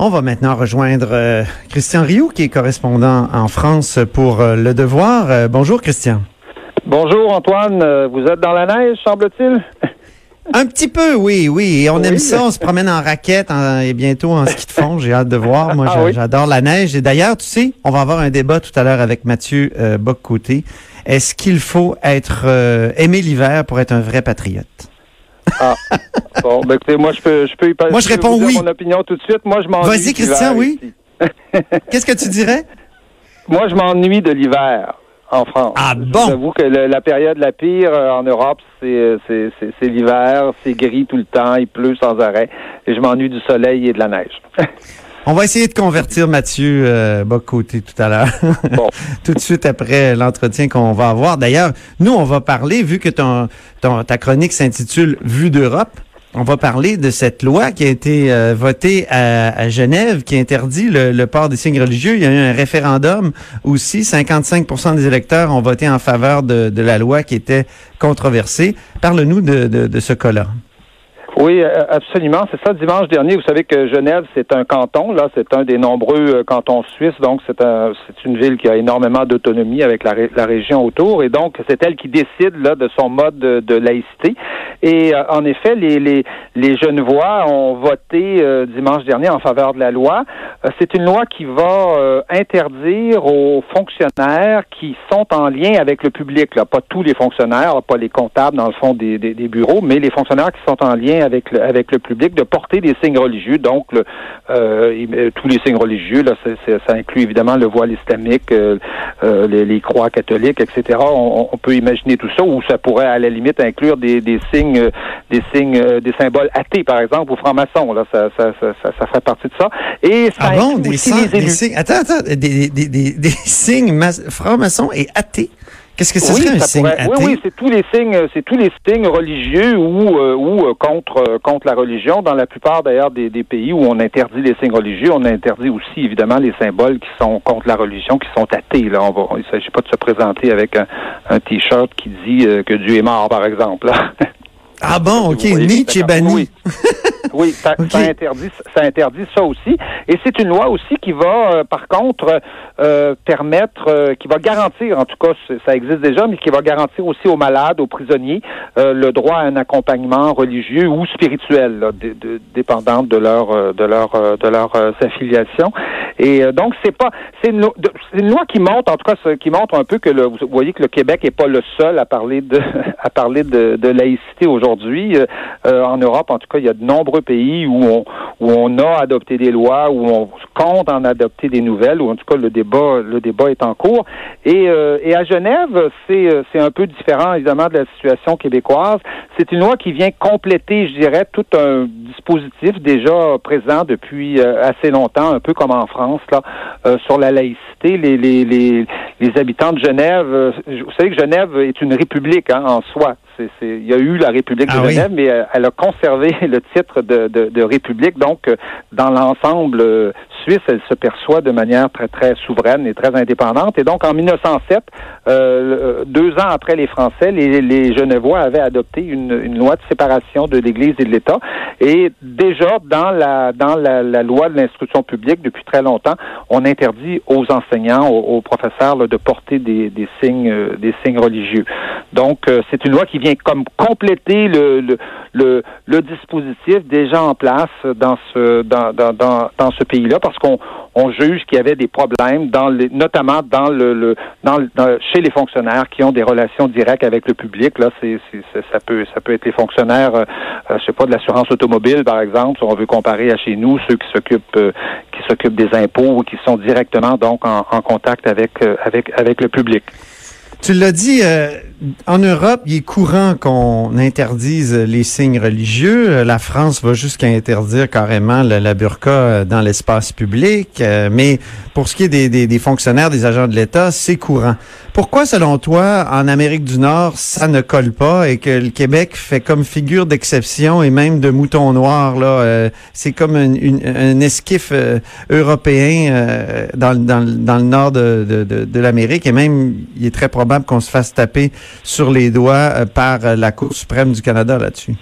On va maintenant rejoindre euh, Christian Rioux, qui est correspondant en France pour euh, Le Devoir. Euh, bonjour, Christian. Bonjour, Antoine. Vous êtes dans la neige, semble-t-il? Un petit peu, oui, oui. Et on aime ça. On se promène en raquette et bientôt en ski de fond. J'ai hâte de voir. Moi, ah j'adore la neige. Et d'ailleurs, tu sais, on va avoir un débat tout à l'heure avec Mathieu euh, Est-ce qu'il faut être aimer l'hiver pour être un vrai patriote? Ah. Bon, ben écoutez, moi je peux, je peux y passer. Moi je réponds oui. Mon opinion tout de suite. Moi je m'ennuie. Vas-y, Christian, oui. Qu'est-ce que tu dirais? Moi je m'ennuie de l'hiver en France. Ah bon? J'avoue que la période la pire euh, en Europe, c'est l'hiver, c'est gris tout le temps, il pleut sans arrêt, et je m'ennuie du soleil et de la neige. On va essayer de convertir Mathieu euh, côté tout à l'heure. Bon. tout de suite après l'entretien qu'on va avoir. D'ailleurs, nous, on va parler, vu que ton, ta chronique s'intitule Vue d'Europe, on va parler de cette loi qui a été euh, votée à, Genève, qui interdit le, port des signes religieux. Il y a eu un référendum aussi. 55 des électeurs ont voté en faveur de, la loi qui était controversée. Parle-nous de, de ce cas-là. Oui, euh, absolument. C'est ça. Dimanche dernier, vous savez que Genève, c'est un canton. Là, c'est un des nombreux euh, cantons suisses. Donc, c'est un, c'est une ville qui a énormément d'autonomie avec la, la, région autour. Et donc, c'est elle qui décide là de son mode de, laïcité. Et euh, en effet, les, les, les Genevois ont voté dimanche dernier en faveur de la loi. c'est une loi qui va interdire aux fonctionnaires qui sont en lien avec le public. Là, pas tous les fonctionnaires, pas les comptables dans le fond des, des, des bureaux, mais les fonctionnaires qui sont en lien avec le, avec le public de porter des signes religieux. Donc, le, euh, tous les signes religieux, là, ça inclut évidemment le voile islamique, euh, euh, les, les, croix catholiques, etc. On, on, peut imaginer tout ça, ou ça pourrait à la limite inclure des, des signes, des signes, des symboles athées, par exemple, ou francs-maçons. Là, ça, ça, ça, ça, fait partie de ça. Et ça ah bon, des, signes, attends, attends, des, des, des, des signes francs-maçons et athées? Qu'est-ce que ce serait un signe Oui, oui, c'est tous les signes, c'est tous les signes religieux ou euh, ou euh, contre euh, contre la religion. Dans la plupart d'ailleurs des, des, pays où on interdit les signes religieux, on interdit aussi évidemment les symboles qui sont contre la religion, qui sont athées. Là, on va, il s'agit pas de se présenter avec un, un t-shirt qui dit que Dieu est mort, par exemple. Ah bon, ok, Nietzsche est banni. Oui, ça, interdit, ça interdit ça aussi. Et c'est une loi aussi qui va, euh, par contre, euh, permettre, euh, qui va garantir, en tout cas, ça existe déjà, mais qui va garantir aussi aux malades, aux prisonniers, le droit à un accompagnement religieux ou spirituel, là, de, dépendant de leur, de leur, de leur affiliation. Et donc, c'est pas, c'est une, une, loi qui montre, en tout cas, qui montre un peu que le, vous voyez que le Québec est pas le seul à parler de, à parler de, de laïcité aujourd'hui. En Europe, en tout cas, il y a de nombreux pays où on, où on a adopté des lois, où on compte en adopter des nouvelles, ou en tout cas le débat, le débat est en cours. Et, euh, à Genève, c'est, euh, c'est un peu différent évidemment de la situation québécoise. C'est une loi qui vient compléter, je dirais, tout un dispositif déjà présent depuis euh, assez longtemps, un peu comme en France là, sur la laïcité. Les, les, les, les habitants de Genève, vous savez que Genève est une république hein, en soi il y a eu la République de ah Genève, mais euh, elle, a conservé le titre de, de, République. Donc, euh, dans l'ensemble euh, suisse, elle se perçoit de manière très, très souveraine et très indépendante. Et donc, en 1907, deux ans après les Français, les, les Genevois avaient adopté une, une, loi de séparation de l'Église et de l'État. Et déjà, dans la, dans la, la loi de l'instruction publique, depuis très longtemps, on interdit aux enseignants, aux, professeurs, de porter des, des signes, des signes religieux. Donc, c'est une loi qui vient comme compléter le, le, dispositif déjà en place dans ce dans, dans, dans, ce pays-là parce qu'on on juge qu'il y avait des problèmes dans les, notamment dans le, le dans, chez les fonctionnaires qui ont des relations directes avec le public là c'est, ça peut ça peut être les fonctionnaires euh, je sais pas de l'assurance automobile par exemple si on veut comparer à chez nous ceux qui s'occupent euh, qui s'occupent des impôts ou qui sont directement donc en, en contact avec euh, avec avec le public. Tu l'as dit, euh, en Europe, il est courant qu'on interdise les signes religieux. La France va jusqu'à interdire carrément la, burqa euh, dans l'espace public. Euh, mais pour ce qui est des, des, des fonctionnaires, des agents de l'État, c'est courant. Pourquoi, selon toi, en Amérique du Nord, ça ne colle pas et que le Québec fait comme figure d'exception et même de mouton noir là C'est comme un esquif européen dans, dans, dans, le nord de, de, de, de l'Amérique et même il est très probable qu'on se fasse taper sur les doigts euh, par euh, la Cour suprême du Canada là-dessus.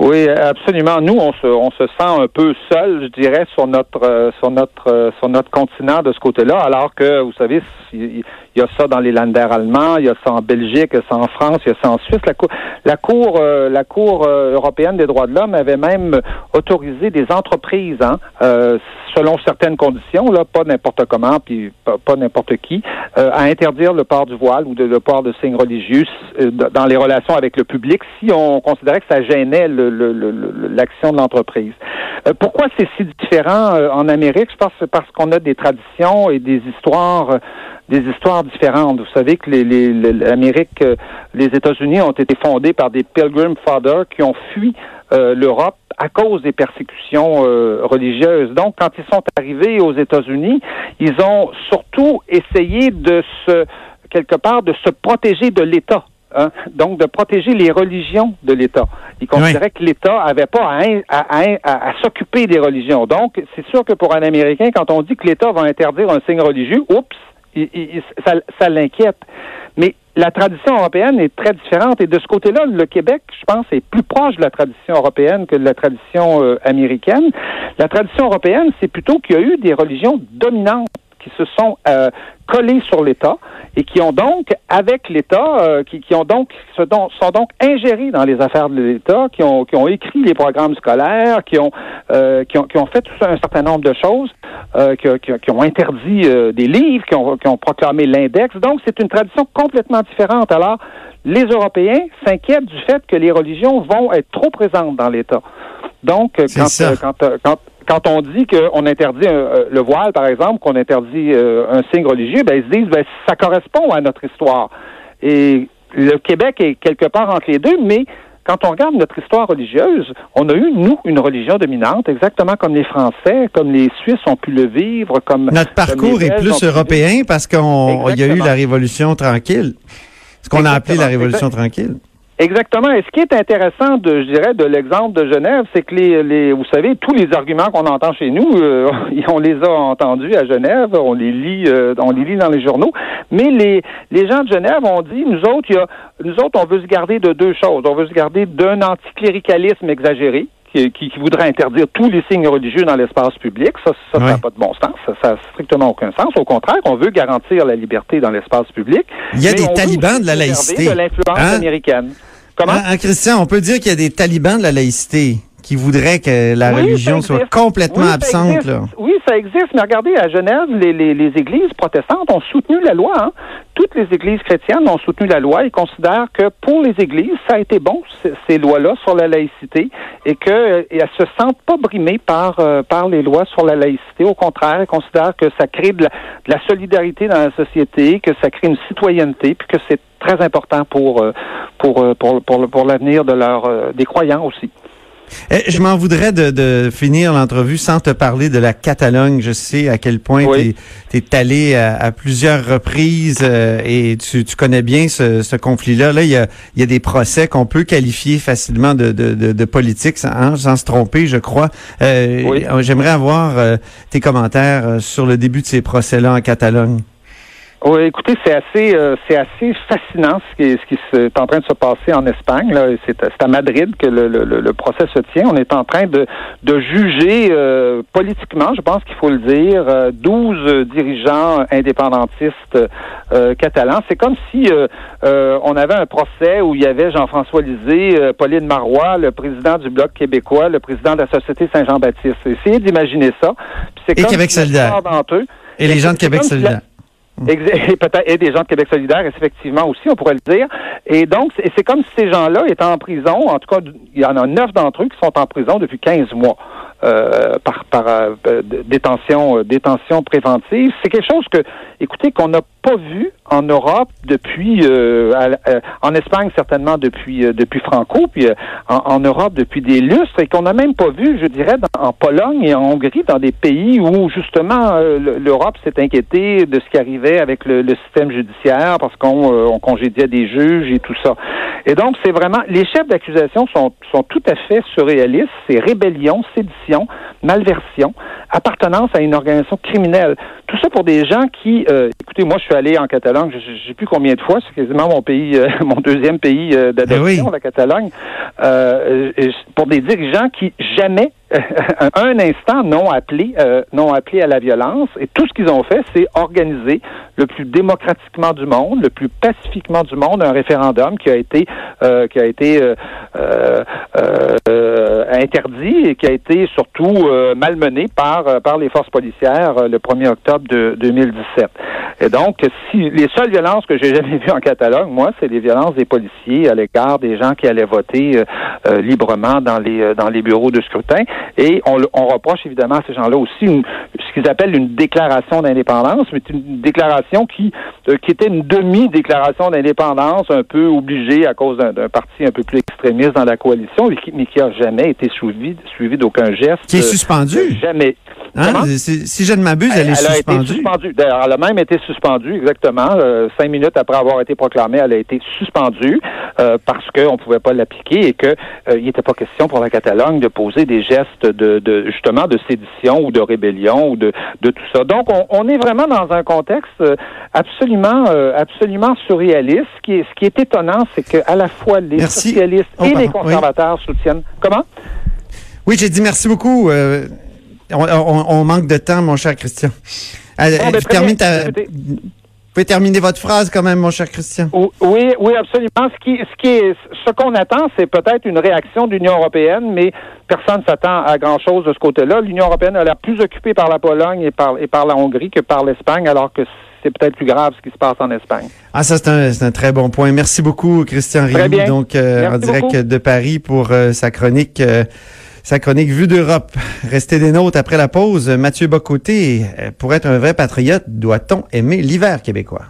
Oui, absolument. Nous, on se, on se sent un peu seul, je dirais, sur notre, euh, sur notre, sur notre continent de ce côté-là, alors que, vous savez, il y a ça dans les Länder allemands, il y a ça en Belgique, il y a ça en France, il y a ça en Suisse. La Cour, la Cour, euh, cour européenne des droits de l'homme avait même autorisé des entreprises, hein, selon certaines conditions, là, pas n'importe comment, puis pas, n'importe qui, à interdire le port du voile ou le port de signes religieux dans les relations avec le public si on considérait que ça gênait le l'action de l'entreprise. Euh, pourquoi c'est si différent euh, en Amérique? Je pense que c'est parce qu'on a des traditions et des histoires euh, des histoires différentes. Vous savez que les, l'Amérique, les États-Unis ont été fondés par des Pilgrim Fathers qui ont fui l'Europe à cause des persécutions religieuses. Donc, quand ils sont arrivés aux États-Unis, ils ont surtout essayé de se quelque part de se protéger de l'État. Hein, donc de protéger les religions de l'État. Il considérait que l'État avait pas à, s'occuper des religions. Donc, c'est sûr que pour un Américain, quand on dit que l'État va interdire un signe religieux, oups, ça, l'inquiète. Mais la tradition européenne est très différente et de ce côté-là, le Québec, je pense, est plus proche de la tradition européenne que de la tradition euh, américaine. La tradition européenne, c'est plutôt qu'il y a eu des religions dominantes qui se sont euh, collés sur l'État et qui ont donc, avec l'État, euh, qui, qui, ont donc sont donc ingérés dans les affaires de l'État, qui ont, qui ont écrit les programmes scolaires, qui ont, euh, qui ont, qui ont fait tout un certain nombre de choses, euh, qui, qui, qui, ont interdit des livres, qui ont, qui ont proclamé l'index. Donc, c'est une tradition complètement différente. Alors, les Européens s'inquiètent du fait que les religions vont être trop présentes dans l'État. Donc, quand, quand, quand, quand on dit qu'on interdit euh, le voile, par exemple, qu'on interdit euh, un signe religieux, ben, ils se disent ben, ça correspond à notre histoire. Et le Québec est quelque part entre les deux, mais quand on regarde notre histoire religieuse, on a eu, nous, une religion dominante, exactement comme les Français, comme les Suisses ont pu le vivre, comme... Notre parcours est plus européen parce qu'il y a eu la Révolution tranquille. Ce qu'on a appelé la Révolution tranquille. Exactement. Et ce qui est intéressant, de, je dirais, de l'exemple de Genève, c'est que les, les, vous savez, tous les arguments qu'on entend chez nous, euh, on les a entendus à Genève, on les lit, euh, on les lit dans les journaux. Mais les, les gens de Genève ont dit, nous autres, y a, nous autres, on veut se garder de deux choses. On veut se garder d'un anticléricalisme exagéré, qui, qui, voudrait interdire tous les signes religieux dans l'espace public. Ça, ça n'a pas de bon sens. Ça n'a strictement aucun sens. Au contraire, on veut garantir la liberté dans l'espace public. Il y a des talibans de la laïcité. de l'influence hein? américaine. Comment? Hein, Christian, on peut dire qu'il y a des talibans de la laïcité qui voudraient que la religion soit complètement absente. Là. Oui, ça existe, mais regardez, à Genève, les, les, les églises protestantes ont soutenu la loi. Hein. Toutes les églises chrétiennes ont soutenu la loi et considèrent que pour les églises, ça a été bon, ces lois-là sur la laïcité, et qu'elles ne se sentent pas brimées par, euh, par les lois sur la laïcité. Au contraire, elles considèrent que ça crée de la, de la solidarité dans la société, que ça crée une citoyenneté, puis que c'est très important pour, euh, pour, euh, pour, pour, pour l'avenir de leur, des croyants aussi. Eh, je m'en voudrais de, de finir l'entrevue sans te parler de la Catalogne. Je sais à quel point tu es, allé à, plusieurs reprises euh, et tu, tu, connais bien ce, ce conflit-là. Là, il y a, il y a des procès qu'on peut qualifier facilement de, de, de, de politique, sans, sans, se tromper, je crois. Euh, J'aimerais avoir euh, tes commentaires euh, sur le début de ces procès-là en Catalogne. Oui, écoutez, c'est assez, euh, c'est assez fascinant ce qui, ce qui est en train de se passer en Espagne. Là. C'est, à Madrid que le, le, le, procès se tient. On est en train de, de juger euh, politiquement, je pense qu'il faut le dire, euh, 12 dirigeants indépendantistes euh, catalans. C'est comme si on avait un procès où il y avait Jean-François Lisée, Pauline Marois, le président du Bloc québécois, le président de la Société Saint-Jean-Baptiste. Essayez d'imaginer ça. c'est Et Québec solidaire. Et les gens de Québec solidaire. Et peut-être et des gens de Québec solidaire, effectivement aussi, on pourrait le dire. Et donc, c'est comme si ces gens-là étaient en prison. En tout cas, il y en a neuf d'entre eux qui sont en prison depuis 15 mois. Euh, par, par euh, détention, euh, détention préventive. C'est quelque chose que, écoutez, qu'on n'a pas vu en Europe depuis, en Espagne certainement depuis depuis Franco, puis en, Europe depuis des lustres, et qu'on n'a même pas vu, je dirais, en Pologne et en Hongrie, dans des pays où justement l'Europe s'est inquiétée de ce qui arrivait avec le, système judiciaire parce qu'on on congédiait des juges et tout ça. Et donc, c'est vraiment les chefs d'accusation sont sont tout à fait surréalistes. C'est rébellion, sédition malversion, appartenance à une organisation criminelle. Tout ça pour des gens qui, euh, écoutez, moi je suis allé en Catalogne, je, je sais plus combien de fois, c'est quasiment mon pays, euh, mon deuxième pays d'adoption, la Catalogne, pour des dirigeants qui jamais un instant n'ont appelé, euh, n'ont appelé à la violence. Et tout ce qu'ils ont fait, c'est organiser le plus démocratiquement du monde, le plus pacifiquement du monde, un référendum qui a été, euh, qui a été euh, interdit et qui a été surtout malmené par par les forces policières le 1er octobre de 2017. Et donc, si les seules violences que j'ai jamais vues en Catalogne, moi, c'est les violences des policiers à l'égard des gens qui allaient voter librement dans les dans les bureaux de scrutin. Et on, on reproche évidemment à ces gens-là aussi ce qu'ils appellent une déclaration d'indépendance, mais une déclaration qui, euh, qui était une demi-déclaration d'indépendance, un peu obligée à cause d'un parti un peu plus extrémiste dans la coalition, mais qui, mais qui a jamais été suivi, suivi d'aucun geste. Qui est suspendu? jamais. Hein? Si je ne m'abuse, elle, est suspendue. Elle a été suspendue. elle a même été suspendue, exactement. Euh, cinq minutes après avoir été proclamée, elle a été suspendue euh, parce qu'on ne pouvait pas l'appliquer et qu'il euh, n'était pas question pour la Catalogne de poser des gestes de, de, justement de sédition ou de rébellion ou de, de tout ça. Donc, on, on est vraiment dans un contexte euh, absolument absolument surréaliste. Ce qui est, ce qui est étonnant, c'est qu'à la fois les socialistes oh, et les conservateurs soutiennent. Comment? Oui, j'ai dit merci beaucoup. On, manque de temps, mon cher Christian. Euh, ben, termine Vous pouvez terminer votre phrase quand même, mon cher Christian. Oui, oui, absolument. Ce qui, ce qui est, ce qu'on attend, c'est peut-être une réaction de l'Union européenne, mais personne ne s'attend à grand chose de ce côté-là. L'Union européenne a l'air plus occupée par la Pologne et par, et par la Hongrie que par l'Espagne, alors que c'est peut-être plus grave ce qui se passe en Espagne. Ah, ça, c'est un, un, très bon point. Merci beaucoup, Christian Rioux, donc euh, en direct de Paris pour euh, sa chronique sa chronique Vue d'Europe. Restez des nôtres après la pause. Mathieu Bocoté, pour être un vrai patriote, doit-on aimer l'hiver québécois?